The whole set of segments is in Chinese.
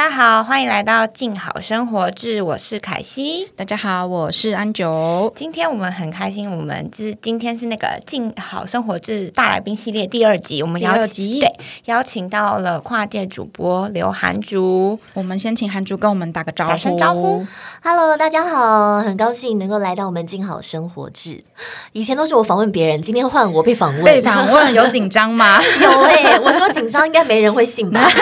家好，欢迎来到静好生活志，我是凯西。大家好，我是安九。今天我们很开心，我们是今天是那个静好生活志大来宾系列第二集，我们邀请对邀请到了跨界主播刘涵竹。我们先请涵竹跟我们打个招呼。打声招呼，Hello，大家好，很高兴能够来到我们静好生活志。以前都是我访问别人，今天换我被访问，被访问有紧张吗？有哎，我说紧张应该没人会信吧。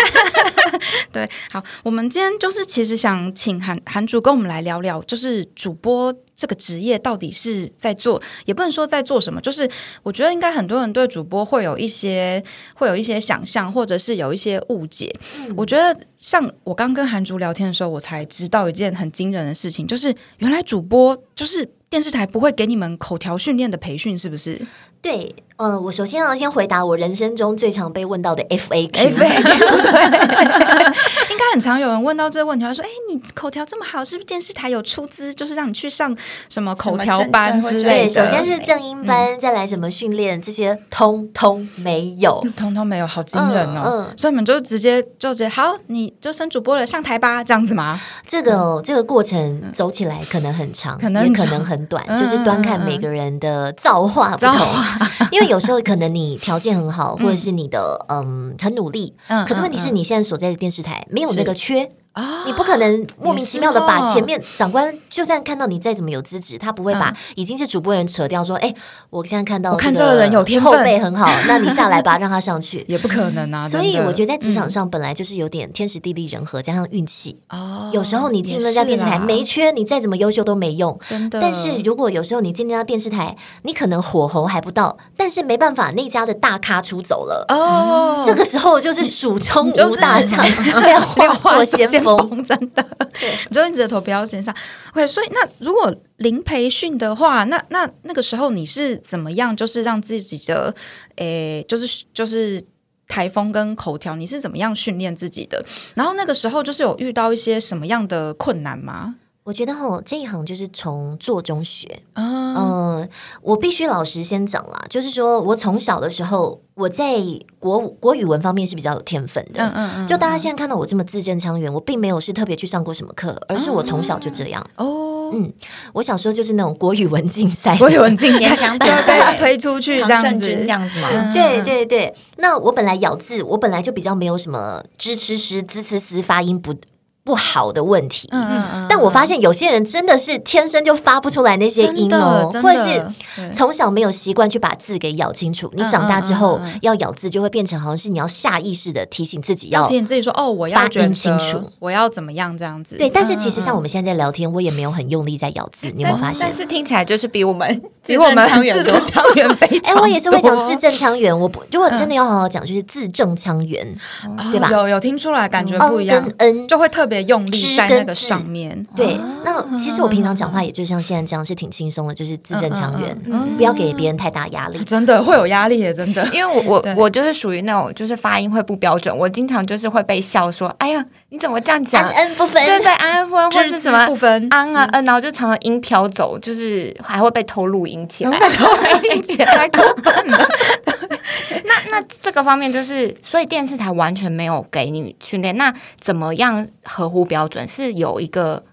对，好，我们今天就是其实想请韩韩主跟我们来聊聊，就是主播这个职业到底是在做，也不能说在做什么，就是我觉得应该很多人对主播会有一些会有一些想象，或者是有一些误解。我觉得像我刚跟韩主聊天的时候，我才知道一件很惊人的事情，就是原来主播就是电视台不会给你们口条训练的培训，是不是？对，呃，我首先要先回答我人生中最常被问到的 F A Q。对，应该很常有人问到这个问题，他说：“哎，你口条这么好，是不是电视台有出资，就是让你去上什么口条班之类的？”对，首先是正音班，再来什么训练，这些通通没有，通通没有，好惊人哦！嗯所以你们就直接就直接好，你就升主播了，上台吧，这样子吗？这个这个过程走起来可能很长，可能也可能很短，就是端看每个人的造化不同。因为有时候可能你条件很好，或者是你的嗯很努力，可是问题是你现在所在的电视台没有那个缺。你不可能莫名其妙的把前面长官，就算看到你再怎么有资质，他不会把已经是主播人扯掉，说：“哎，我现在看到看这个人有天分，后背很好，那 你下来吧，让他上去。”也不可能啊。所以我觉得在职场上本来就是有点天时地利人和加上运气。哦，有时候你进那家电视台没缺，你再怎么优秀都没用。真的。但是如果有时候你进那家电视台，你可能火候还不到，但是没办法，那家的大咖出走了。哦，这个时候就是蜀中无大将，要化作先锋，真的。对，你就你的头不要先上。OK，所以那如果零培训的话，那那那个时候你是怎么样？就是让自己的诶，就是就是台风跟口条，你是怎么样训练自己的？然后那个时候就是有遇到一些什么样的困难吗？我觉得哈，这一行就是从做中学。嗯，我必须老实先讲啦，就是说我从小的时候，我在国国语文方面是比较有天分的。嗯嗯嗯。就大家现在看到我这么字正腔圆，我并没有是特别去上过什么课，而是我从小就这样。哦。嗯，我小时候就是那种国语文竞赛，国语文竞演讲比赛推出去这样子，这样子吗？对对对。那我本来咬字，我本来就比较没有什么支吃诗、滋呲丝发音不。不好的问题，嗯但我发现有些人真的是天生就发不出来那些音哦，或者是从小没有习惯去把字给咬清楚。你长大之后要咬字，就会变成好像是你要下意识的提醒自己要提醒自己说哦，我要发音清楚，我要怎么样这样子。对，但是其实像我们现在在聊天，我也没有很用力在咬字，你有没有发现？但是听起来就是比我们比我们字正腔圆非常。哎，我也是会讲字正腔圆。我不如果真的要好好讲，就是字正腔圆，对吧？有有听出来，感觉不一样，嗯，就会特别用力在。那个上面对，那其实我平常讲话也就像现在这样，是挺轻松的，就是字正腔圆，不要给别人太大压力。真的会有压力，真的，因为我我我就是属于那种就是发音会不标准，我经常就是会被笑说：“哎呀，你怎么这样讲？”嗯不分，对对，安分或是什么不分，安啊嗯，然后就常常音飘走，就是还会被偷录音起来，偷录音起来 过分了。那那这个方面就是，所以电视台完全没有给你训练，那怎么样合乎标准？是有一个。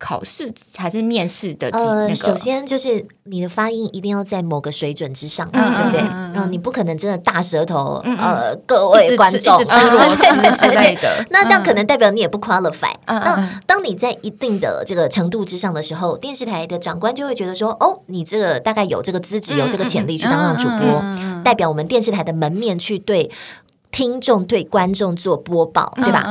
考试还是面试的？呃，首先就是你的发音一定要在某个水准之上，对不对？然后你不可能真的大舌头，呃，各位观众吃螺丝 之类的，那这样可能代表你也不 qualify。那当你在一定的这个程度之上的时候，电视台的长官就会觉得说，哦，你这个大概有这个资质，有这个潜力去当上主播，代表我们电视台的门面去对。听众对观众做播报，对吧？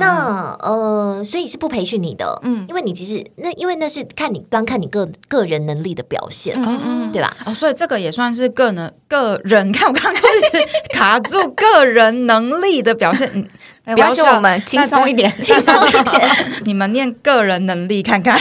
那呃，所以是不培训你的，嗯，因为你其实那因为那是看你端看你个个人能力的表现，嗯嗯对吧？哦，所以这个也算是个人个人，看我刚刚就是卡住 个人能力的表现，不要我们轻松一点，轻松一点，你们念个人能力看看，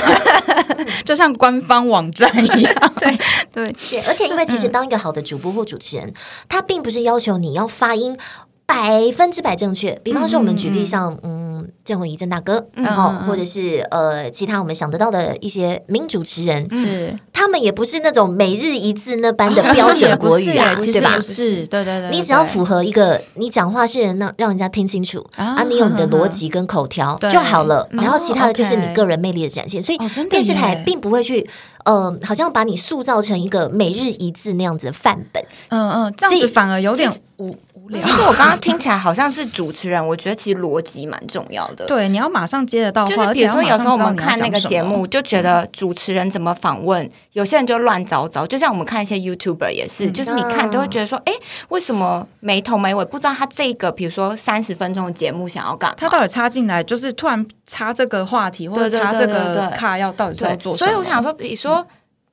就像官方网站一样，对对。对，而且因为其实当一个好的主播或主持人，他并不是要求你要发音。百分之百正确。比方说，我们举例像嗯郑弘仪郑大哥，然后或者是呃其他我们想得到的一些名主持人，是。他们也不是那种每日一字那般的标准国语啊，对吧？是，对对对，你只要符合一个，你讲话是让让人家听清楚啊，你有你的逻辑跟口条 就好了，然后其他的就是你个人魅力的展现。所以电视台并不会去。呃，好像把你塑造成一个每日一字那样子的范本，嗯嗯，这样子反而有点无无聊。其实我刚刚听起来好像是主持人，我觉得其实逻辑蛮重要的。对，你要马上接得到话，比如说有时候我们看那个节目，就觉得主持人怎么访问，有些人就乱糟糟。就像我们看一些 YouTuber 也是，就是你看都会觉得说，哎，为什么没头没尾？不知道他这个，比如说三十分钟的节目想要干嘛，他到底插进来就是突然插这个话题，或者插这个卡要到底是要做什么？所以我想说，比如说。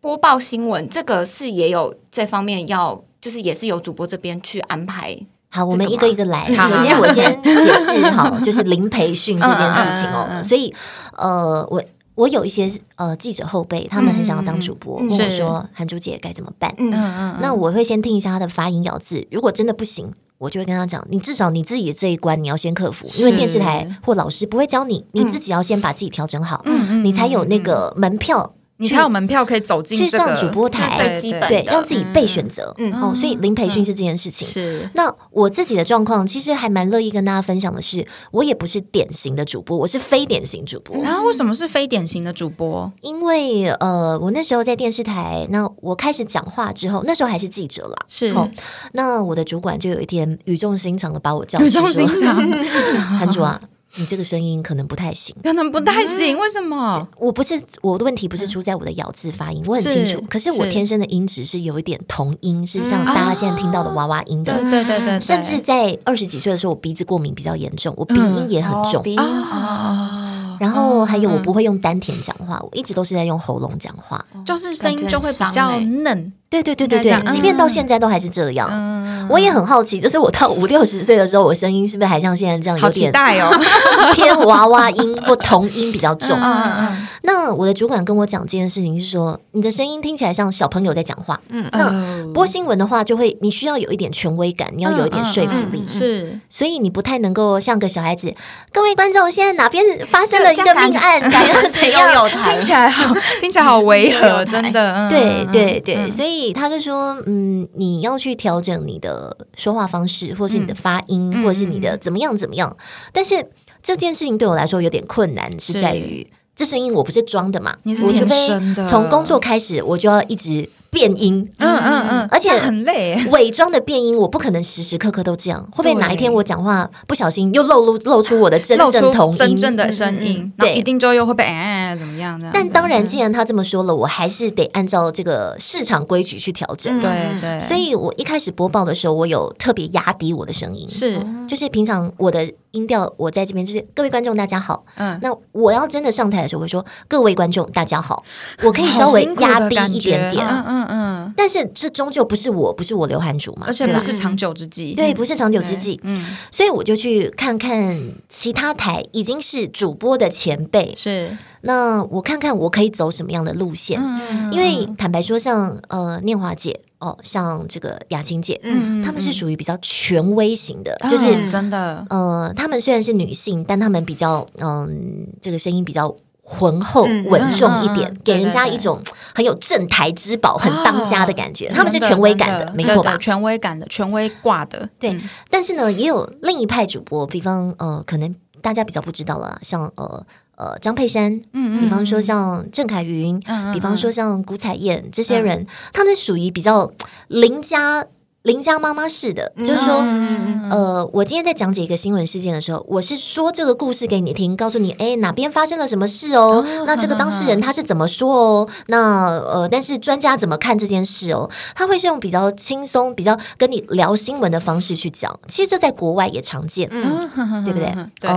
播报新闻，这个是也有这方面要，就是也是由主播这边去安排。好，我们一个一个来。首先，我先解释 好，就是零培训这件事情哦。所以，呃，我我有一些呃记者后辈，他们很想要当主播，问我说：“韩珠姐该怎么办？”嗯嗯，那我会先听一下他的发音咬字，如果真的不行，我就会跟他讲：“你至少你自己这一关你要先克服，因为电视台或老师不会教你，你自己要先把自己调整好，你才有那个门票。”你才有门票可以走进去上主播台，对，让自己被选择。嗯，哦，所以零培训是这件事情。是，那我自己的状况其实还蛮乐意跟大家分享的是，我也不是典型的主播，我是非典型主播。然后为什么是非典型的主播？因为呃，我那时候在电视台，那我开始讲话之后，那时候还是记者啦。是，那我的主管就有一天语重心长的把我叫，语重心长，韩主啊。你这个声音可能不太行，可能不太行。为什么？我不是我的问题，不是出在我的咬字发音，我很清楚。可是我天生的音质是有一点童音，是像大家现在听到的娃娃音的。对对对，甚至在二十几岁的时候，我鼻子过敏比较严重，我鼻音也很重。然后还有，我不会用丹田讲话，我一直都是在用喉咙讲话，就是声音就会比较嫩。对对对对对，即便到现在都还是这样。我也很好奇，就是我到五六十岁的时候，我声音是不是还像现在这样有点偏娃娃音或童音比较重？那我的主管跟我讲这件事情是说，你的声音听起来像小朋友在讲话。嗯，那播新闻的话，就会你需要有一点权威感，你要有一点说服力。是，所以你不太能够像个小孩子。各位观众，现在哪边发生了一个命案？怎样怎样？听起来好，听起来好违和，真的。对对对，所以他就说，嗯，你要去调整你的说话方式，或是你的发音，或者是你的怎么样怎么样。但是这件事情对我来说有点困难，是在于。这声音我不是装的嘛？你是天生的。从工作开始，我就要一直变音。嗯嗯嗯，而且很累。伪装的变音，我不可能时时刻刻都这样。会不会哪一天我讲话不小心又露露露出我的真正同音、真正的声音？对，一定就又会被哎怎么样？但当然，既然他这么说了，我还是得按照这个市场规矩去调整。对对。所以我一开始播报的时候，我有特别压低我的声音。是，就是平常我的。音调，我在这边就是各位观众大家好。嗯，那我要真的上台的时候，会说各位观众大家好。我可以稍微压低一点点，嗯嗯嗯。但是这终究不是我，不是我刘涵竹嘛，而且不是长久之计。对，不是长久之计。嗯，所以我就去看看其他台已经是主播的前辈，是那我看看我可以走什么样的路线。因为坦白说，像呃念华姐。哦，像这个雅琴姐，嗯，他们是属于比较权威型的，就是真的，呃，他们虽然是女性，但他们比较，嗯，这个声音比较浑厚稳重一点，给人家一种很有镇台之宝、很当家的感觉。他们是权威感的，没错吧？权威感的，权威挂的。对，但是呢，也有另一派主播，比方，呃，可能大家比较不知道了，像呃。呃，张佩珊，比方说像郑凯云，嗯比方说像古彩燕这些人，他们属于比较邻家邻家妈妈式的，就是说，呃，我今天在讲解一个新闻事件的时候，我是说这个故事给你听，告诉你，哎，哪边发生了什么事哦？那这个当事人他是怎么说哦？那呃，但是专家怎么看这件事哦？他会是用比较轻松、比较跟你聊新闻的方式去讲，其实这在国外也常见，对不对？对。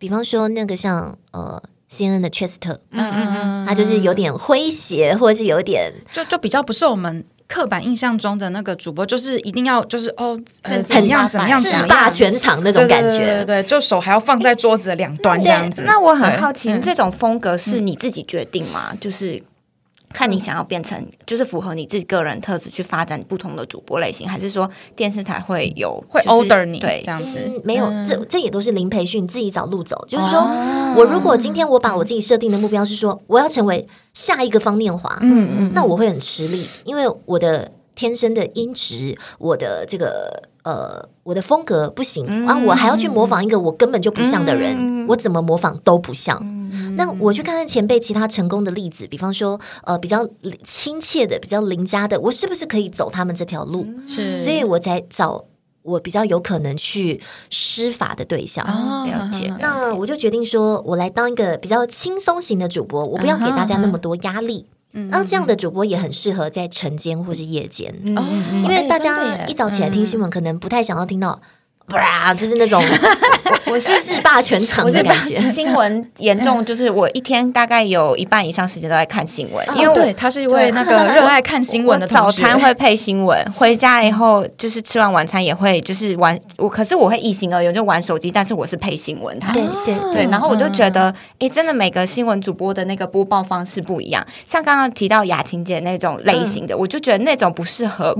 比方说那个像呃 C N 的 Chester，嗯嗯嗯，他就是有点诙谐，或者是有点就就比较不是我们刻板印象中的那个主播，就是一定要就是哦怎样怎么样势霸全场那种感觉，对对，就手还要放在桌子的两端这样子。那我很好奇，这种风格是你自己决定吗？就是看你想要变成就是符合你自己个人特质去发展不同的主播类型，还是说电视台会有会就是 order 你对这样子嗯，没有，这这也都是零培训，自己找路走。就是说、我如果今天我把我自己设定的目标是说，我要成为下一个方念华，嗯嗯，那我会很吃力，因为我的天生的音质，我的这个呃，我的风格不行，嗯。然后我还要去模仿一个我根本就不像的人，我怎么模仿都不像。嗯那我去看看前辈其他成功的例子，比方说呃比较亲切的、比较邻家的，我是不是可以走他们这条路？是，所以我才找我比较有可能去施法的对象。哦了解那我就决定说，我来当一个比较轻松型的主播，我不要给大家那么多压力。那这样的主播也很适合在晨间或是夜间，哦因为大家一早起来听新闻，可能不太想要听到。吧，就是那种 我是 制霸全场我是的感觉。新闻严重，就是我一天大概有一半以上时间都在看新闻，因为对他是一位那个热爱看新闻的我早同学餐会配新闻，回家以后就是吃完晚餐也会就是玩我，可是我会一心二用就玩手机，但是我是配新闻台。对对对，然后我就觉得，哎、真的每个新闻主播的那个播报方式不一样。像刚刚提到雅琴姐那种类型的，我就觉得那种不适合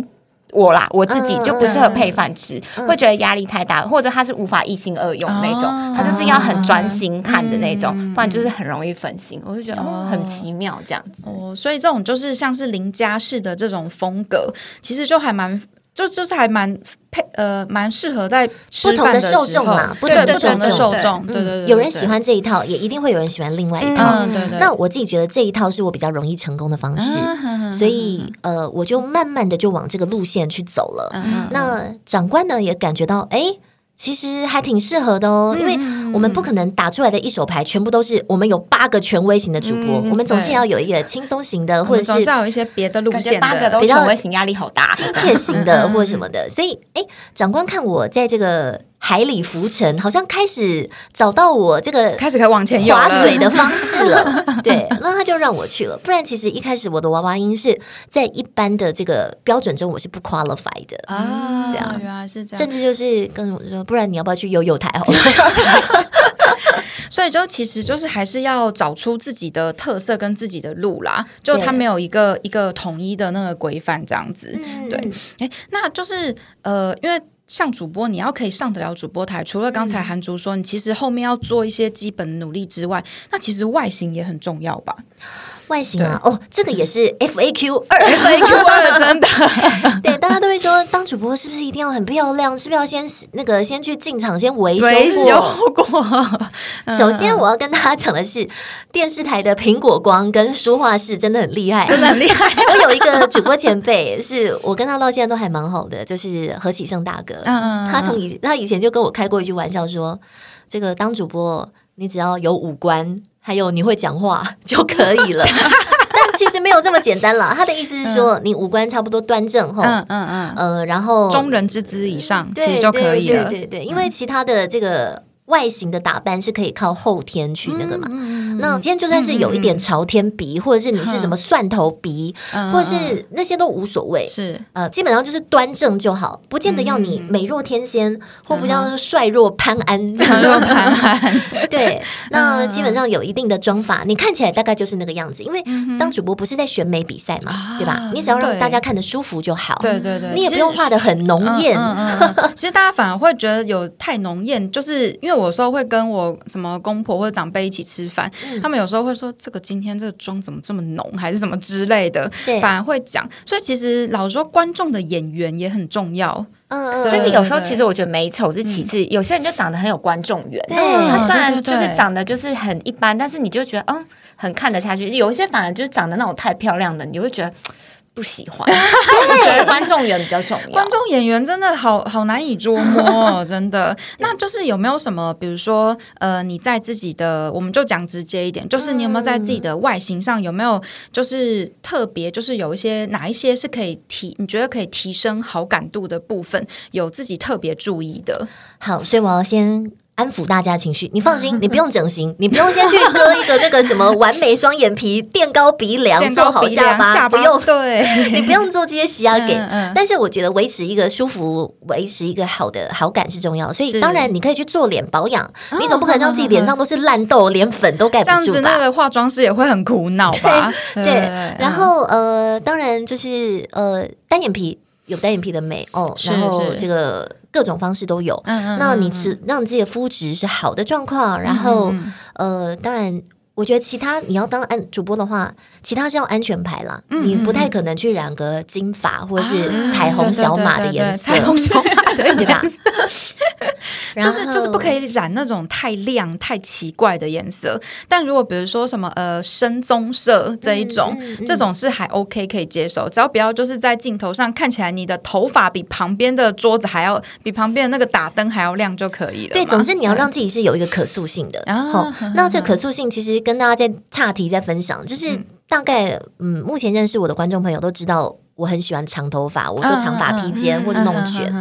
我啦，我自己嗯就不适合配饭吃，会觉得压力太大，或者他是无法一心二用那种，哦他就是要很专心看的那种，不然就是很容易分心。我就觉得哦，很奇妙这样子。哦，所以这种就是像是邻家式的这种风格，其实就还蛮。就就是还蛮配呃，蛮适合在不同的受众嘛不同的受众，对对对，有人喜欢这一套，也一定会有人喜欢另外一套。嗯，对对。那我自己觉得这一套是我比较容易成功的方式，嗯所以呃，我就慢慢的就往这个路线去走了。嗯那长官呢也感觉到，哎。其实还挺适合的哦，因为我们不可能打出来的一手牌全部都是我们有八个权威型的主播，我们总是要有一个轻松型的，或者是们总是要有一些别的路线八个的，比权威型，压力好大。亲切型的 或者什么的。所以，哎，长官看我在这个海里浮沉，好像开始找到我这个开始可以往前游划水的方式了。对，那他就让我去了。不然，其实一开始我的娃娃音是在一般的这个标准中，我是不 qualify 的。啊，对啊原来是这样甚。至就是跟我说，不然你要不要去悠悠台好了？所以就其实就是还是要找出自己的特色跟自己的路啦，就对它没有一个一个统一的那个规范这样子。嗯对，哎，那就是呃，因为。像主播，你要可以上得了主播台，除了刚才韩竹说，你其实后面要做一些基本努力之外，那其实外形也很重要吧？外形啊，哦，这个也是 FAQ 二。FAQ 二 真的，对，大家都会说，当主播是不是一定要很漂亮？是不是要先那个先去进场先维修过？维修过，首先，我要跟大家讲的是，电视台的苹果光跟书画室真的很厉害，真的很厉害。我有一个主播前辈，是我跟他到现在都还蛮好的，就是何启胜大哥。嗯他从以他以前就跟我开过一句玩笑说，这个当主播，你只要有五官，还有你会讲话就可以了。但其实没有这么简单啦。他的意思是说，你五官差不多端正哈，嗯嗯嗯，呃，然后中人之姿以上其对实就可以了。对对对，因为其他的这个。外形的打扮是可以靠后天去那个嘛？嗯那今天就算是有一点朝天鼻，或者是你是什么蒜头鼻，嗯或者是那些都无所谓。是呃，基本上就是端正就好，不见得要你美若天仙，或不叫帅若潘安。帅若潘安，对，那基本上有一定的妆法，你看起来大概就是那个样子。因为当主播不是在选美比赛嘛，对吧？你只要让大家看得舒服就好。对对对，你也不用画的很浓艳。其实大家反而会觉得有太浓艳，就是因为我有时候会跟我什么公婆或者长辈一起吃饭，他们有时候会说这个今天这个妆怎么这么浓，还是什么之类的，反而会讲。所以其实老实说，观众的演员也很重要。嗯就是有时候，其实我觉得美丑是其次，有些人就长得很有观众缘，对他虽然就是长得就是很一般，但是你就觉得嗯很看得下去。有一些反而就是长得那种太漂亮的，你就会觉得。不喜欢，我觉得观众缘比较重要。观众演员真的好好难以捉摸、哦，真的。那就是有没有什么，比如说，呃，你在自己的，我们就讲直接一点，就是你有没有在自己的外形上有没有，就是特别，就是有一些哪一些是可以提，你觉得可以提升好感度的部分，有自己特别注意的？好，所以我要先。安抚大家情绪。你放心，你不用整形，你不用先去割一个那个什么 完美双眼皮、垫高鼻梁、做好下巴，不用。对，你不用做这些洗牙给。但是我觉得维持一个舒服、维持一个好的好感是重要。所以当然你可以去做脸保养，你总不可能让自己脸上都是烂痘、连粉都盖不住吧？这样子那个化妆师也会很苦恼吧？对。然后呃，当然就是呃，单眼皮有单眼皮的美哦，然后这个。各种方式都有，那你吃让自己的肤质是好的状况，然后呃，当然，我觉得其他你要当安主播的话，其他是要安全牌啦，你不太可能去染个金发或者是彩虹小马的颜色，彩虹小马对 对吧？就是就是不可以染那种太亮、太奇怪的颜色。但如果比如说什么呃深棕色这一种，这种是还 OK 可以接受，只要不要就是在镜头上看起来你的头发比旁边的桌子还要比旁边的那个打灯还要亮就可以了。对，总之你要让自己是有一个可塑性的。好，那这可塑性其实跟大家在岔题在分享，就是大概嗯，目前认识我的观众朋友都知道。我很喜欢长头发，我做长发披肩或者弄卷，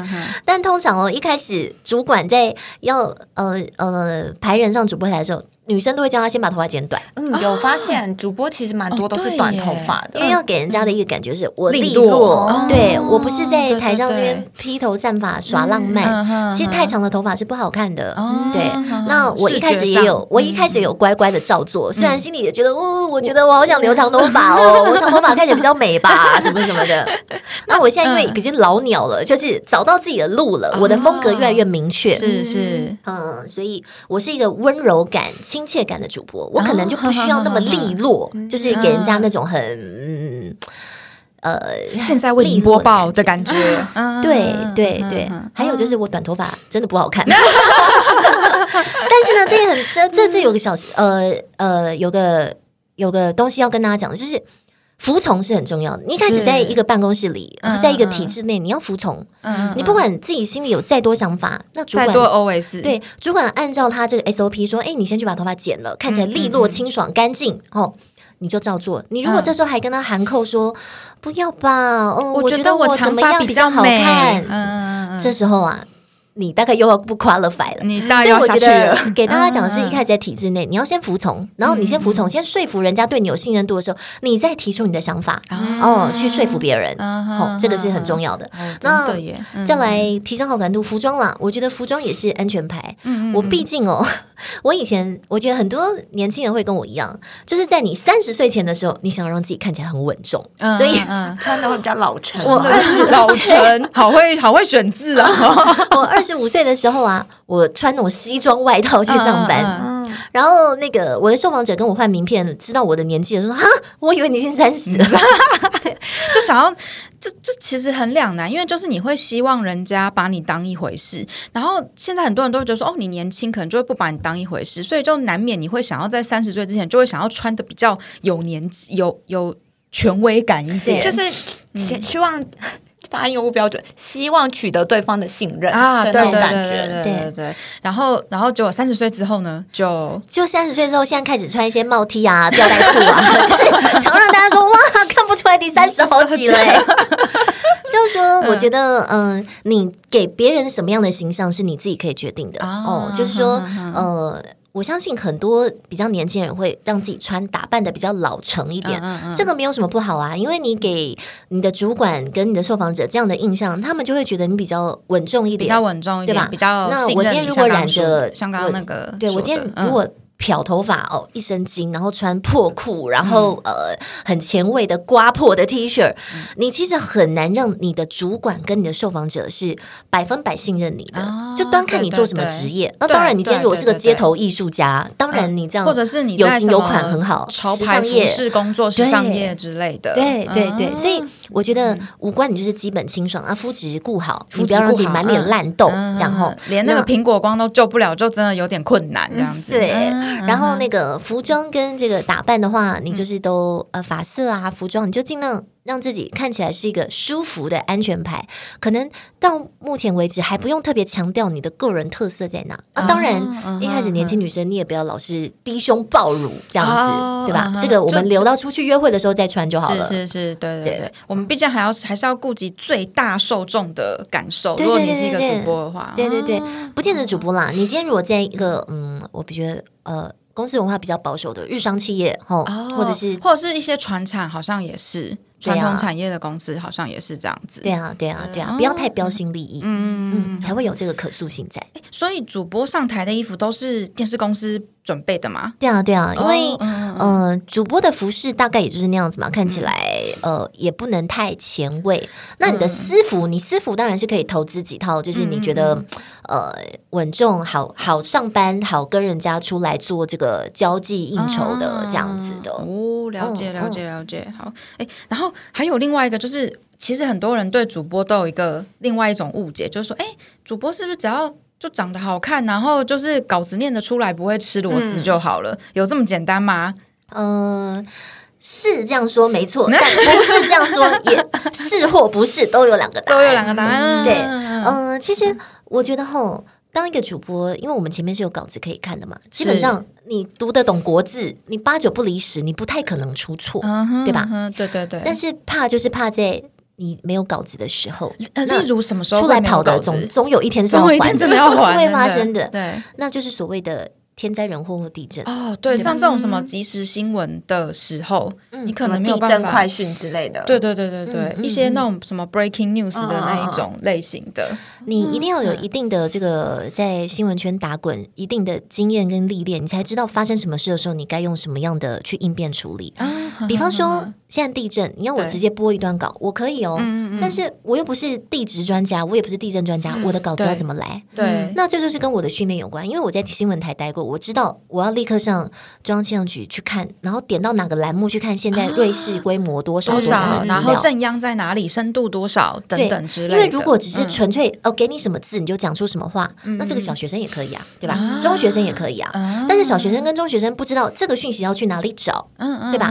但通常哦，一开始主管在要呃呃排人上主播台的时候。女生都会叫她先把头发剪短。嗯，有发现主播其实蛮多都是短头发的，因为要给人家的一个感觉是我利落。对我不是在台上那边披头散发耍浪漫，其实太长的头发是不好看的。对，那我一开始也有，我一开始有乖乖的照做，虽然心里也觉得，哦，我觉得我好想留长头发哦，我长头发看起来比较美吧，什么什么的。那我现在因为已经老鸟了，就是找到自己的路了，我的风格越来越明确。是是，嗯，所以我是一个温柔感。亲切感的主播，我可能就不需要那么利落，就是给人家那种很呃现在为你播报的感觉。对对对，还有就是我短头发真的不好看，但是呢，这也很这这这有个小呃呃有个有个东西要跟大家讲的，就是。服从是很重要的。你一开始在一个办公室里，在一个体制内，你要服从。你不管自己心里有再多想法，那主管对主管按照他这个 SOP 说：“哎，你先去把头发剪了，看起来利落、清爽、干净。”哦，你就照做。你如果这时候还跟他含扣说：“不要吧，哦，我觉得我怎么样比较好看。”这时候啊。你大概又要不 qualify 了，你大概要下去了。给大家讲的是一开始在体制内，你要先服从，然后你先服从，先说服人家对你有信任度的时候，你再提出你的想法，哦，去说服别人，哦，这个是很重要的。那再来提升好感度，服装啦，我觉得服装也是安全牌。我毕竟哦。我以前我觉得很多年轻人会跟我一样，就是在你三十岁前的时候，你想要让自己看起来很稳重，所以穿的会比较老成。我二十老成，好会好会选字啊！我二十五岁的时候啊，我穿那种西装外套去上班，嗯然后那个我的受访者跟我换名片，知道我的年纪的时候，哈，我以为你已经三十。了，就想要。这这其实很两难，因为就是你会希望人家把你当一回事，然后现在很多人都会觉得说，哦，你年轻，可能就会不把你当一回事，所以就难免你会想要在三十岁之前就会想要穿的比较有年纪、有有权威感一点，就是希希望。发音不标准，希望取得对方的信任啊，对对对对对对。然后，然后结果三十岁之后呢，就就三十岁之后，现在开始穿一些帽 T 啊、吊带裤啊，就是想让大家说哇，看不出来你三十好几了。就是说，我觉得，嗯，你给别人什么样的形象是你自己可以决定的哦。就是说，呃。我相信很多比较年轻人会让自己穿打扮的比较老成一点，这个没有什么不好啊，因为你给你的主管跟你的受访者这样的印象，他们就会觉得你比较稳重一点，比较稳重一点，对吧？比较那我今天如果染着像刚刚那个，对我今天如果。漂头发哦，一身金，然后穿破裤，然后呃，很前卫的刮破的 T 恤，你其实很难让你的主管跟你的受访者是百分百信任你的，就端看你做什么职业。那当然，你今天如果是个街头艺术家，当然你这样，或者是你有型有款很好，时尚业、是工作、时尚业之类的。对对对，所以我觉得五官你就是基本清爽啊，肤质顾好，你不要让自己满脸烂痘，然后连那个苹果光都救不了，就真的有点困难这样子。对。然后那个服装跟这个打扮的话，你就是都呃发色啊、服装，你就尽量。让自己看起来是一个舒服的安全牌，可能到目前为止还不用特别强调你的个人特色在哪啊。当然，一开始年轻女生你也不要老是低胸暴乳这样子，对吧？这个我们留到出去约会的时候再穿就好了。是是，对对对，我们毕竟还要还是要顾及最大受众的感受。如果你是一个主播的话，对对对，不见得主播啦。你今天如果在一个嗯，我觉得呃。公司文化比较保守的日商企业，哦，或者是或者是一些传产，好像也是传统产业的公司，好像也是这样子。对啊，对啊，对啊，不要太标新立异，嗯嗯，才会有这个可塑性在。所以主播上台的衣服都是电视公司。准备的吗？对啊，对啊，因为嗯，主播的服饰大概也就是那样子嘛，看起来呃也不能太前卫。那你的私服，你私服当然是可以投资几套，就是你觉得呃稳重、好好上班、好跟人家出来做这个交际应酬的这样子的。哦，了解，了解，了解。好，哎，然后还有另外一个，就是其实很多人对主播都有一个另外一种误解，就是说，哎，主播是不是只要就长得好看，然后就是稿子念得出来，不会吃螺丝就好了，有这么简单吗？嗯，是这样说没错，但不是这样说，也是或不是都有两个答案，都有两个答案。对，嗯，其实我觉得吼，当一个主播，因为我们前面是有稿子可以看的嘛，基本上你读得懂国字，你八九不离十，你不太可能出错，对吧？对对对。但是怕就是怕在。你没有稿子的时候，呃，例如什么时候出来跑的，总总有一天是要还，真的要还，会发生的。对，那就是所谓的。天灾人祸或地震。哦，对，像这种什么即时新闻的时候，你可能没有办法。快讯之类的。对对对对对，一些那种什么 breaking news 的那一种类型的，你一定要有一定的这个在新闻圈打滚一定的经验跟历练，你才知道发生什么事的时候，你该用什么样的去应变处理。比方说现在地震，你要我直接播一段稿，我可以哦，但是我又不是地质专家，我也不是地震专家，我的稿子要怎么来？对，那这就是跟我的训练有关，因为我在新闻台待过。我知道我要立刻上中央气象局去看，然后点到哪个栏目去看现在瑞士规模多少多少，然后正央在哪里，深度多少等等之类的。因为如果只是纯粹哦给你什么字你就讲出什么话，那这个小学生也可以啊，对吧？中学生也可以啊。但是小学生跟中学生不知道这个讯息要去哪里找，对吧？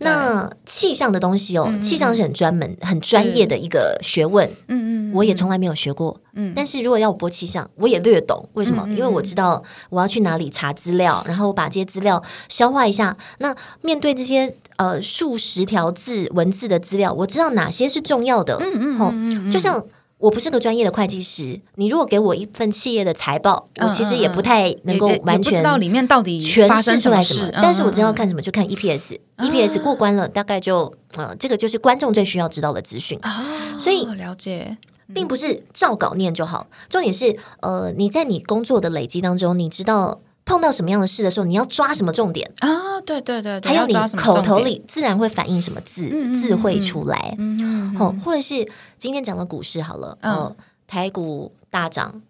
那气象的东西哦，气象是很专门、很专业的一个学问。嗯嗯，我也从来没有学过。嗯，但是如果要我播气象，我也略懂。为什么？因为我知道我要去哪里查资料，然后把这些资料消化一下。那面对这些呃数十条字文字的资料，我知道哪些是重要的。嗯嗯，就像我不是个专业的会计师，你如果给我一份企业的财报，我其实也不太能够完全知道里面到底诠释出来什么。但是我知道看什么就看 EPS，EPS 过关了，大概就呃这个就是观众最需要知道的资讯。所以了解。并不是照稿念就好，重点是，呃，你在你工作的累积当中，你知道碰到什么样的事的时候，你要抓什么重点？啊？对对对，还有你口头里自然会反映什么字字会出来，哦，或者是今天讲的股市好了，哦，台股大涨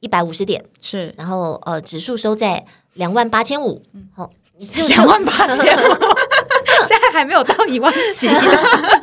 一百五十点，是，然后呃，指数收在两万八千五，好，两万八千五，现在还没有到一万七。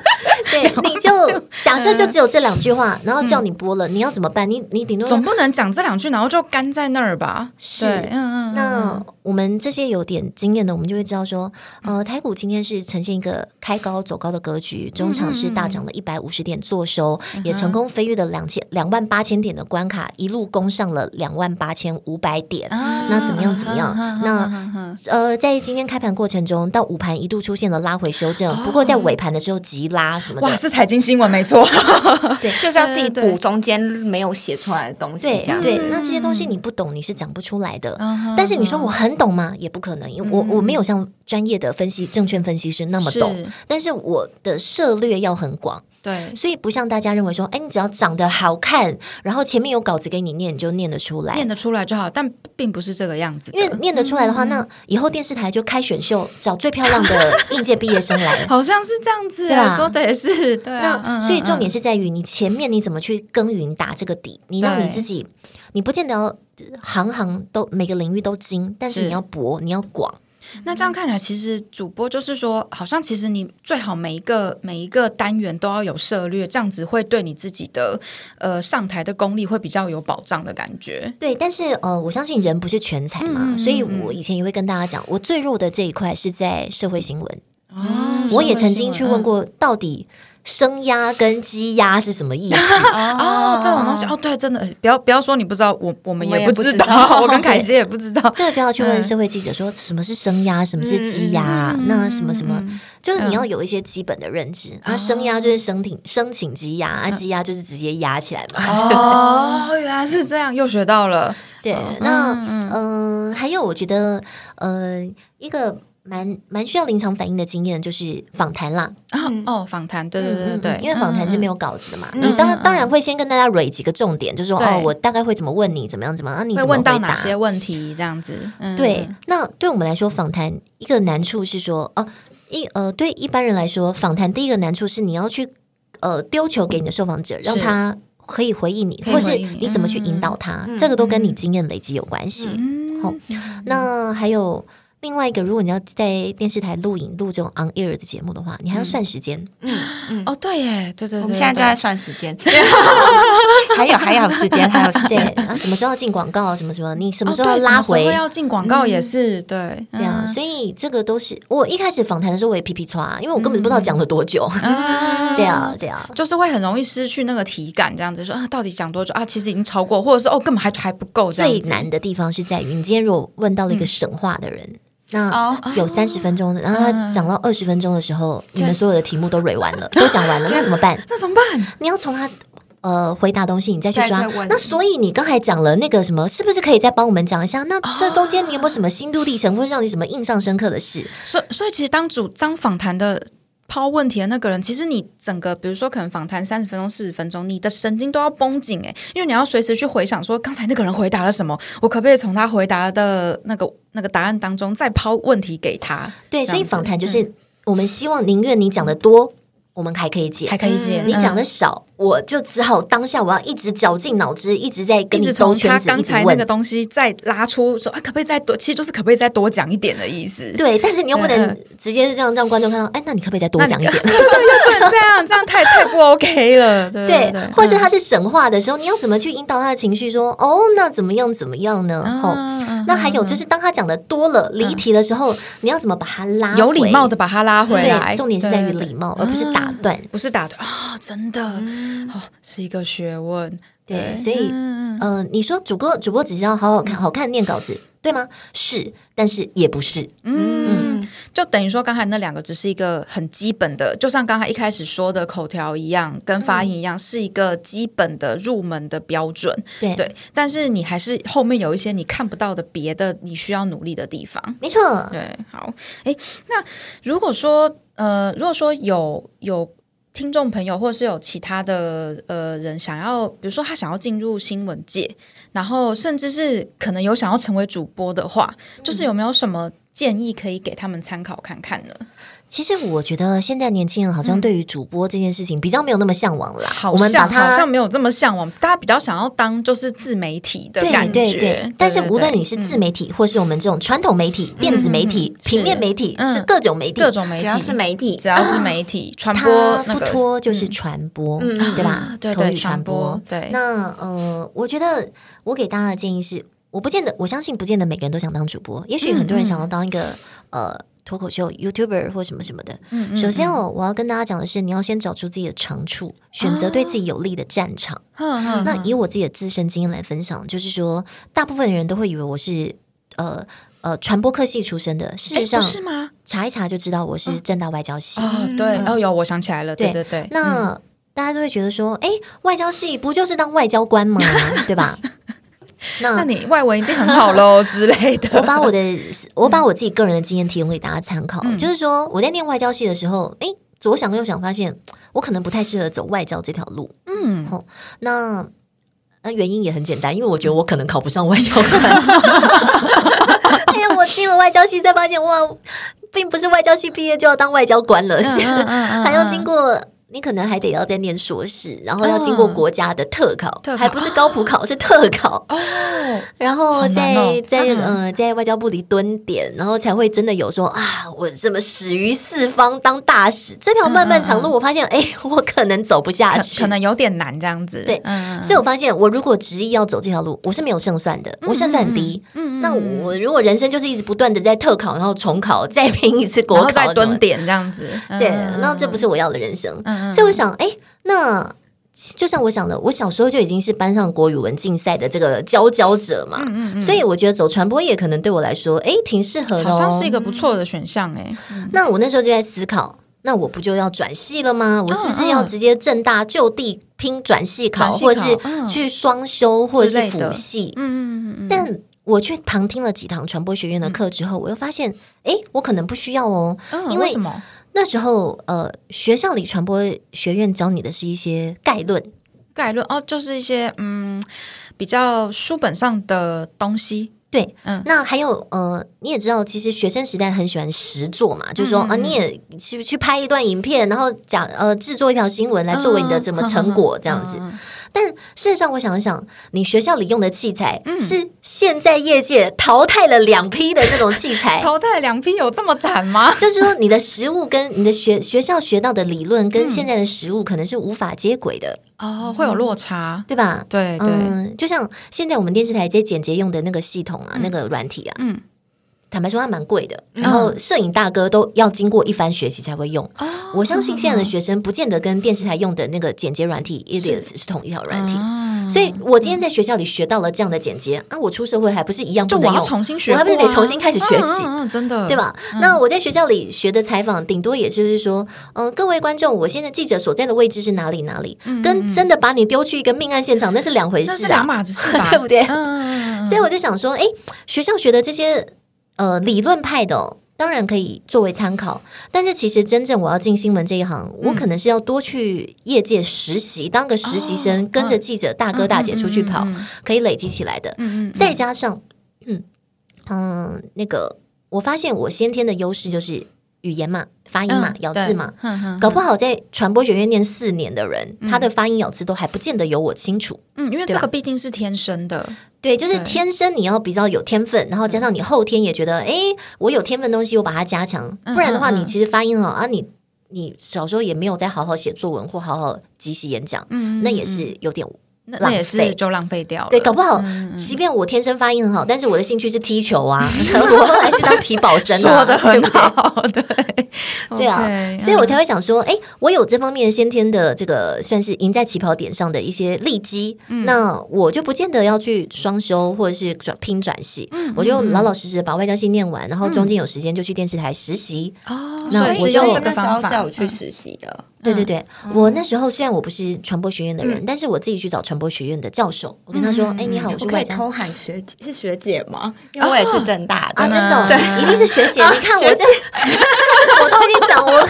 对，你就假设就只有这两句话，然后叫你播了，你要怎么办？你你顶多总不能讲这两句，然后就干在那儿吧？是，嗯嗯。那我们这些有点经验的，我们就会知道说，呃，台股今天是呈现一个开高走高的格局，中场是大涨了一百五十点做收，也成功飞跃了两千两万八千点的关卡，一路攻上了两万八千五百点。那怎么样？怎么样？那呃，在今天开盘过程中，到午盘一度出现了拉回修正，不过在尾盘的时候急拉什么。哇，是财经新闻没错，对，就是要自己补中间没有写出来的东西。对对，那这些东西你不懂，你是讲不出来的。但是你说我很懂吗？也不可能，因为我我没有像专业的分析证券分析师那么懂，但是我的涉略要很广。对，所以不像大家认为说，哎，你只要长得好看，然后前面有稿子给你念，你就念得出来，念得出来就好。但并不是这个样子，因为念得出来的话，那以后电视台就开选秀，找最漂亮的应届毕业生来，好像是这样子，对吧？说的也是，对。那所以重点是在于你前面你怎么去耕耘打这个底，你让你自己，你不见得要行行都每个领域都精，但是你要博，你要广。那这样看起来，其实主播就是说，好像其实你最好每一个每一个单元都要有涉略，这样子会对你自己的呃上台的功力会比较有保障的感觉。对，但是呃，我相信人不是全才嘛，所以我以前也会跟大家讲，我最弱的这一块是在社会新闻。哦，我也曾经去问过，到底。升压跟积压是什么意思？哦，这种东西哦，对，真的不要不要说你不知道，我我们也不知道，我跟凯西也不知道。这个就要去问社会记者说，什么是升压，什么是积压？那什么什么，就是你要有一些基本的认知。啊，升压就是申请申请积压，啊，积压就是直接压起来嘛。哦，原来是这样，又学到了。对，那嗯，还有我觉得呃一个。蛮蛮需要临场反应的经验，就是访谈啦。哦，访谈，对对对对，因为访谈是没有稿子的嘛。你当当然会先跟大家蕊几个重点，就是说哦，我大概会怎么问你，怎么样怎么样，啊，你会问到哪些问题这样子？对，那对我们来说，访谈一个难处是说，哦，一呃，对一般人来说，访谈第一个难处是你要去呃丢球给你的受访者，让他可以回应你，或是你怎么去引导他，这个都跟你经验累积有关系。好，那还有。另外一个，如果你要在电视台录影录这种 on air 的节目的话，你还要算时间。嗯嗯，哦对耶，对对对，我们现在就在算时间，还有还有时间，还有时间啊，什么时候要进广告，什么什么，你什么时候拉回要进广告也是对，对啊，所以这个都是我一开始访谈的时候我也皮皮抓，因为我根本不知道讲了多久。对啊对啊，就是会很容易失去那个体感，这样子说啊，到底讲多久啊？其实已经超过，或者是哦，根本还还不够。最难的地方是在于，你今天如果问到了一个神话的人。那有三十分钟的，然后他讲到二十分钟的时候，你们所有的题目都蕊完了，都讲完了，那怎么办？那怎么办？你要从他呃回答东西，你再去抓。那所以你刚才讲了那个什么，是不是可以再帮我们讲一下？那这中间你有没有什么心路历程，或者让你什么印象深刻的事？所所以，其实当主张访谈的。抛问题的那个人，其实你整个，比如说可能访谈三十分钟、四十分钟，你的神经都要绷紧诶，因为你要随时去回想说刚才那个人回答了什么，我可不可以从他回答的那个那个答案当中再抛问题给他？对，所以访谈就是我们希望宁愿你讲的多。我们还可以解，还可以解。你讲的少，我就只好当下我要一直绞尽脑汁，一直在跟你从他刚才那个东西再拉出说，啊，可不可以再多？其实就是可不可以再多讲一点的意思。对，但是你又不能直接是这样让观众看到，哎，那你可不可以再多讲一点？对，又不能这样，这样太太不 OK 了。对，或者是他是神话的时候，你要怎么去引导他的情绪？说，哦，那怎么样？怎么样呢？哦，那还有就是，当他讲的多了离题的时候，你要怎么把他拉？有礼貌的把他拉回来。重点是在于礼貌，而不是打断，不是打断。啊，真的哦，是一个学问。对，所以，呃，你说主播主播只是要好好看好看念稿子，对吗？是，但是也不是。嗯，就等于说刚才那两个只是一个很基本的，就像刚才一开始说的口条一样，跟发音一样，是一个基本的入门的标准。对，但是你还是后面有一些你看不到的别的，你需要努力的地方。没错。对，好，哎，那如果说，呃，如果说有有。听众朋友，或者是有其他的呃人想要，比如说他想要进入新闻界，然后甚至是可能有想要成为主播的话，就是有没有什么建议可以给他们参考看看呢？其实我觉得现在年轻人好像对于主播这件事情比较没有那么向往了。好像好像没有这么向往，大家比较想要当就是自媒体的感觉。但是无论你是自媒体，或是我们这种传统媒体、电子媒体、平面媒体，是各种媒体，各种媒体，只要是媒体，只要是媒体传播，不脱就是传播，对吧？对对，传播。对。那呃，我觉得我给大家的建议是，我不见得，我相信不见得每个人都想当主播，也许很多人想要当一个呃。脱口秀 YouTuber 或什么什么的，首先我我要跟大家讲的是，你要先找出自己的长处，选择对自己有利的战场。那以我自己的自身经验来分享，就是说，大部分人都会以为我是呃呃传播科系出身的，事实上是吗？查一查就知道我是正大外交系。哦，对，哦有，我想起来了，对对对。那大家都会觉得说，哎，外交系不就是当外交官吗？对吧？那那你外文一定很好喽 之类的。我把我的我把我自己个人的经验提供给大家参考，就是说我在念外交系的时候，哎，左想右想，发现我可能不太适合走外交这条路。嗯，好，那那原因也很简单，因为我觉得我可能考不上外交官。哎呀，我进了外交系，才发现哇，并不是外交系毕业就要当外交官了，还要经过。你可能还得要再念硕士，然后要经过国家的特考，特考还不是高普考，是特考。哦，然后在哦在嗯呃在外交部里蹲点，然后才会真的有说啊，我什么始于四方当大使，这条漫漫长路，我发现哎，我可能走不下去，可能有点难这样子。对嗯，所以我发现，我如果执意要走这条路，我是没有胜算的，我胜算很低。嗯那我如果人生就是一直不断的在特考，然后重考，再拼一次国考再蹲点这样子。对，嗯那这不是我要的人生。嗯所以我想，哎，那就像我想的，我小时候就已经是班上国语文竞赛的这个佼佼者嘛，所以我觉得走传播业可能对我来说，哎，挺适合的、哦。好像是一个不错的选项哎。那我那时候就在思考，那我不就要转系了吗？我是不是要直接正大就地拼转系考，或者是嗯。去双修，或者是辅系？嗯嗯嗯嗯，但我去旁听了几堂传播学院的课之后，我又发现，哎，我可能不需要哦，嗯因为为什么那时候呃，学校里传播学院教你的是一些概论。概论哦，就是一些嗯比较书本上的东西。对，嗯那还有呃，你也知道，其实学生时代很喜欢实作嘛，就是说啊、嗯你也去去拍一段影片，然后讲呃制作一条新闻来作为你的什么成果这样子。嗯嗯嗯但事实上，我想一想，你学校里用的器材嗯是现在业界淘汰了两批的那种器材。淘汰两批有这么惨吗？就是说，你的实物跟你的学学校学到的理论嗯跟现在的实物可能是无法接轨的，哦，会有落差。对吧？对对，嗯，就像现在我们电视台这些剪接用的那个系统啊，那个软体啊，嗯坦白说它蛮贵的，然后摄影大哥都要经过一番学习才会用。哦我相信现在的学生不见得跟电视台用的那个剪接软体 Ilias 是同一条软体，嗯所以我今天在学校里学到了这样的剪接啊，我出社会还不是一样不能用，重新学啊，我还不是得重新开始学习。真的，对？吧？那我在学校里学的采访，顶多也就是说，嗯、各位观众，我现在记者所在的位置是哪里哪里，跟真的把你丢去一个命案现场，那是两回事啊那是两，码子事吧？对不对？所以我就想说，哎，学校学的这些呃理论派的、哦。当然可以作为参考，但是其实真正我要进新闻这一行，我可能是要多去业界实习，当个实习生，跟着记者大哥大姐出去跑，可以累积起来的。再加上，嗯嗯，那个我发现我先天的优势就是语言嘛，发音嘛，嗯咬字嘛。搞不好在传播学院念四年的人，他的发音咬字都还不见得有我清楚。嗯，因为这个毕竟是天生的，对，就是天生你要比较有天分，然后加上你后天也觉得，哎，我有天分的东西，我把它加强，不然的话，你其实发音好啊，你你小时候也没有在好好写作文或好好即席演讲，嗯那也是有点那那也是就浪费掉了。对，搞不好，嗯即便我天生发音很好，但是我的兴趣是踢球啊，我后来去当体保生啊，说的很对？好，对？对。啊所以我才会想说，哎，我有这方面先天的这个算是赢在起跑点上的一些利基，嗯。那我就不见得要去双修或者是转拼转系，嗯我就老老实实把外交系念完，然后中间有时间就去电视台实习。哦，那我就这个方法我去实习的，对对对，我那时候虽然我不是传播学院的人，但是我自己去找传播学院的教授，我跟他说，哎，你好，我是外偷喊学姐是学姐吗？因为我也是正大的啊，真的一定是学姐。你看我这，我都已经讲我，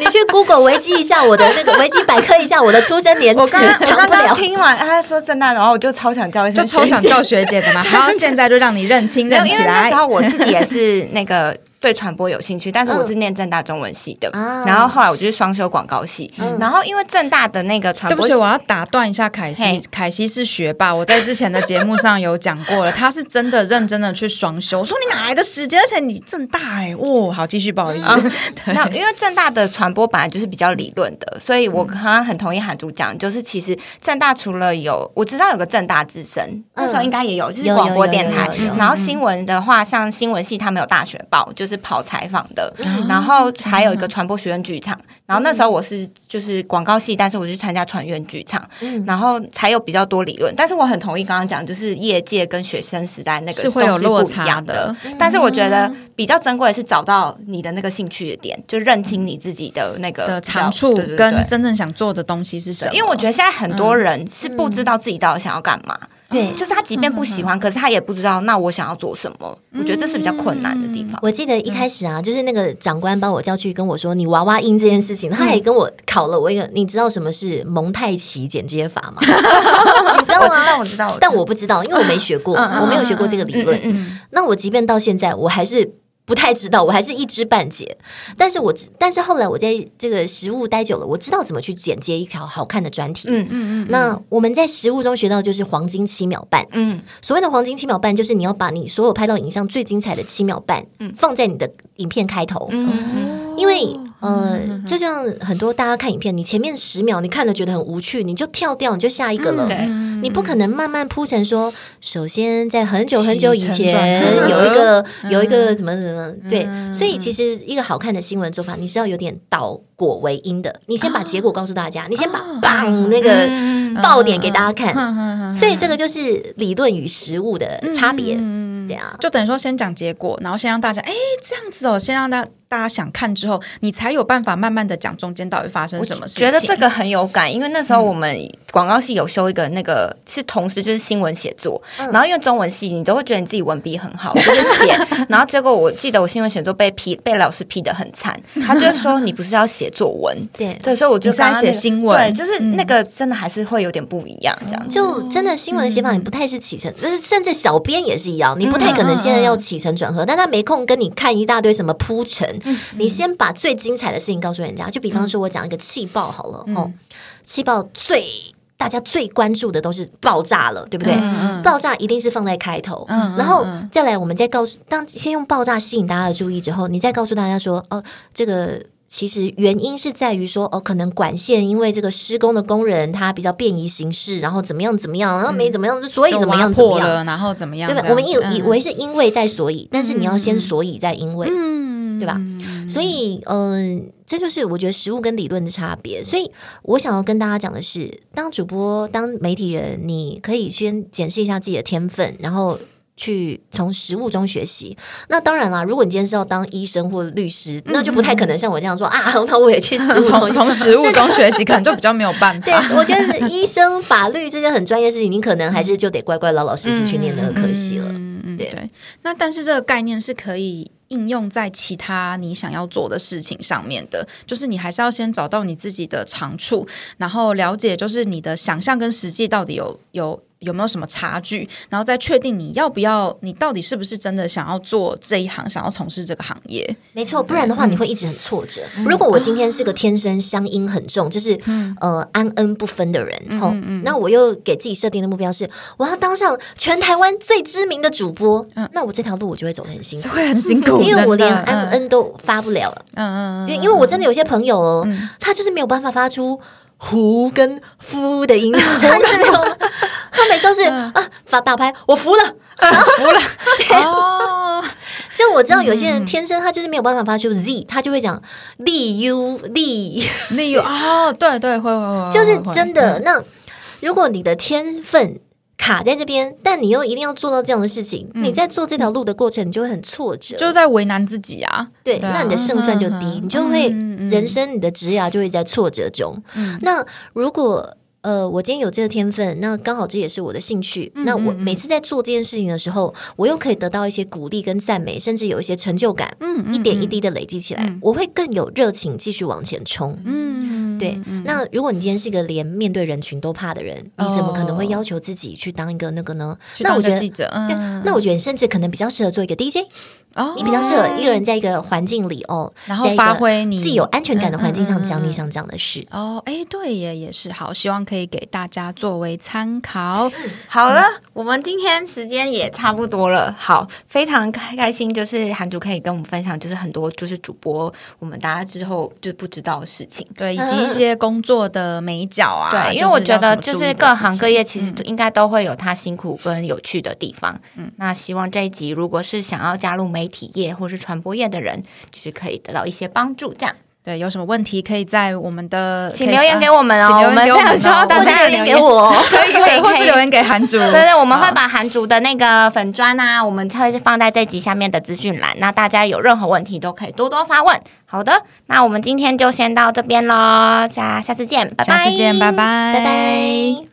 你去 Google 维基一下我的那个维基百科一下我的出生年次，我刚刚我刚刚了。听完他说正大，然后我就超想叫一就超想叫学姐的嘛。好，现在就让你认清认起来然后我自己也是那个对传播有兴趣，但是我是念正大中文系的，啊然后后来我就是双修广告系，然后因为正大的那个传播对不起，我要打断一下凯嘿西。凯西是学霸，我在之前的节目上有讲过了，他是真的认真的去双修。我说你哪来的时间？而且你正大哎、哦，好，继续，不好意思。对那因为正大的传播本来就是比较理论的，所以我刚刚很同意韩主讲，就是其实正大除了有我知道有个正大之声，那时候应该也有，就是有广播电台。然后新闻的话，像新闻系他们有大学报，就是跑采访的。然后还有一个传播学院剧场。然后那时候我是就是广告系，但是我去参加传院剧场，然后才有比较多理论。但是我很同意刚刚讲，就是业界跟学生时代那个是会有都不一落差样的的。但是我觉得比较珍贵的是找到你的那个兴趣的点，就认清你自己的那个的长处跟真正想做的东西是什么？因为我觉得现在很多人是不知道自己到底想要干嘛，对，就是他即便不喜欢，可是他也不知道那我想要做什么。我觉得这是比较困难的地方。我记得一开始啊，就是那个长官把我叫去跟我说你娃娃音这件事情，他还跟我考了我一个，你知道什么是蒙太奇剪接法吗？你知道吗？我知道，我知道，但我不知道，因为我没学过，我没有学过这个理论。那我即便到现在，我还是不太知道，我还是一知半解。但是我但是后来我在这个食物待久了，我知道怎么去剪接一条好看的专题。嗯嗯嗯。那我们在食物中学到就是黄金七秒半。嗯，所谓的黄金七秒半，就是你要把你所有拍到影像最精彩的七秒半，放在你的影片开头。嗯，因为。呃，就像很多大家看影片，你前面十秒你看了觉得很无趣，你就跳掉，你就下一个了。你不可能慢慢铺陈说，首先在很久很久以前有一个有一个怎么怎么对，所以其实一个好看的新闻做法，你是要有点倒果为因的。你先把结果告诉大家，你先把棒那个爆点给大家看。所以这个就是理论与实物的差别。对啊，就等于说先讲结果，然后先让大家哎这样子哦，先让大。大家想看之后，你才有办法慢慢的讲中间到底发生什么事情。觉得这个很有感，因为那时候我们广告系有修一个那个是同时就是新闻写作，然后因为中文系你都会觉得你自己文笔很好，就是写，然后结果我记得我新闻写作被批，被老师批的很惨，他就说你不是要写作文，对。对，所以我就在写新闻，对，就是那个真的还是会有点不一样，这样就真的新闻的写法你不太是起承，就是甚至小编也是一样，你不太可能现在要起承转合，但他没空跟你看一大堆什么铺陈，你先。把最精彩的事情告诉人家，就比方说，我讲一个气爆好了哦，气爆最大家最关注的都是爆炸了，对不对？爆炸一定是放在开头，然后再来，我们再告诉当先用爆炸吸引大家的注意之后，你再告诉大家说，哦，这个其实原因是在于说，哦，可能管线因为这个施工的工人他比较便宜行事，然后怎么样怎么样，然后没怎么样，所以怎么样怎么样，然后怎么样，对吧？我们以以为是因为在所以，但是你要先所以再因为。对吧？所以，嗯，这就是我觉得实物跟理论的差别。所以我想要跟大家讲的是，当主播、当媒体人，你可以先检视一下自己的天分，然后去从实物中学习。那当然啦，如果你今天是要当医生或律师，那就不太可能像我这样说啊。那我也去实物从从实物中学习，可能就比较没有办法。对，我觉得医生、法律这些很专业的事情，你可能还是就得乖乖、老老实实去念那个科系了。嗯，对。那但是这个概念是可以。应用在其他你想要做的事情上面的，就是你还是要先找到你自己的长处，然后了解就是你的想象跟实际到底有有。有没有什么差距？然后再确定你要不要，你到底是不是真的想要做这一行，想要从事这个行业？没错，不然的话你会一直很挫折。如果我今天是个天生乡音很重，就是嗯呃安恩不分的人，吼，那我又给自己设定的目标是我要当上全台湾最知名的主播，那我这条路我就会走得很辛苦，会很辛苦，因为我连安恩都发不了。嗯嗯，因为我真的有些朋友哦，他就是没有办法发出。胡跟夫的音，他没有，他每次是啊发大拍，我服了，服了。哦，就我知道有些人天生他就是没有办法发出 z，他就会讲力 u 力力 u 哦，对对会会会，就是真的。那如果你的天分。卡在这边，但你又一定要做到这样的事情。你在做这条路的过程，你就会很挫折，就是在为难自己啊。对，那你的胜算就低，你就会人生你的职涯就会在挫折中。那如果呃，我今天有这个天分，那刚好这也是我的兴趣。那我每次在做这件事情的时候，我又可以得到一些鼓励跟赞美，甚至有一些成就感。嗯，一点一滴的累积起来，我会更有热情继续往前冲。嗯，对。那如果你今天是一个连面对人群都怕的人，你怎么可能会要求自己去当一个那个呢？那我觉得，那我觉得甚至可能比较适合做一个 DJ。哦，你比较适合一个人在一个环境里哦，然后发挥你自己有安全感的环境上讲你想讲的事哦。哎，对耶，也是好，希望可以给大家作为参考。好了，我们今天时间也差不多了，好，非常开开心，就是韩主可以跟我们分享，就是很多就是主播我们大家之后就不知道的事情，对，以及一些工作的美角啊。对，因为我觉得就是各行各业其实应该都会有他辛苦跟有趣的地方。嗯，那希望这一集如果是想要加入美。媒体业或是传播业的人，就是可以得到一些帮助。这样对，有什么问题可以在我们的请留言给我们哦，我们这样说，大家留言给我，可以，或是留言给韩竹。对 对，我们会把韩竹的那个粉砖啊，我们会放在这集下面的资讯栏。那大家有任何问题都可以多多发问。好的，那我们今天就先到这边喽，下下次见，拜拜，下次见，拜拜，拜拜。